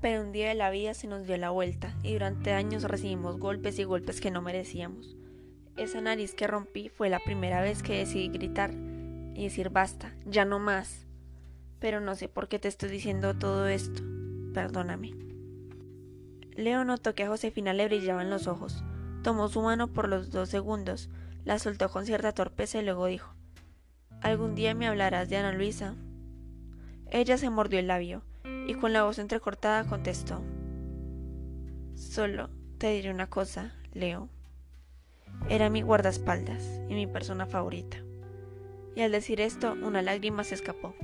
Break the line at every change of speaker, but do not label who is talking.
día de la vida se nos dio la vuelta y durante años recibimos golpes y golpes que no merecíamos. Esa nariz que rompí fue la primera vez que decidí gritar y decir basta, ya no más. Pero no sé por qué te estoy diciendo todo esto. Perdóname. Leo notó que a Josefina le brillaban los ojos. Tomó su mano por los dos segundos, la soltó con cierta torpeza y luego dijo ¿Algún día me hablarás de Ana Luisa? Ella se mordió el labio y con la voz entrecortada contestó Solo te diré una cosa, Leo. Era mi guardaespaldas y mi persona favorita. Y al decir esto, una lágrima se escapó.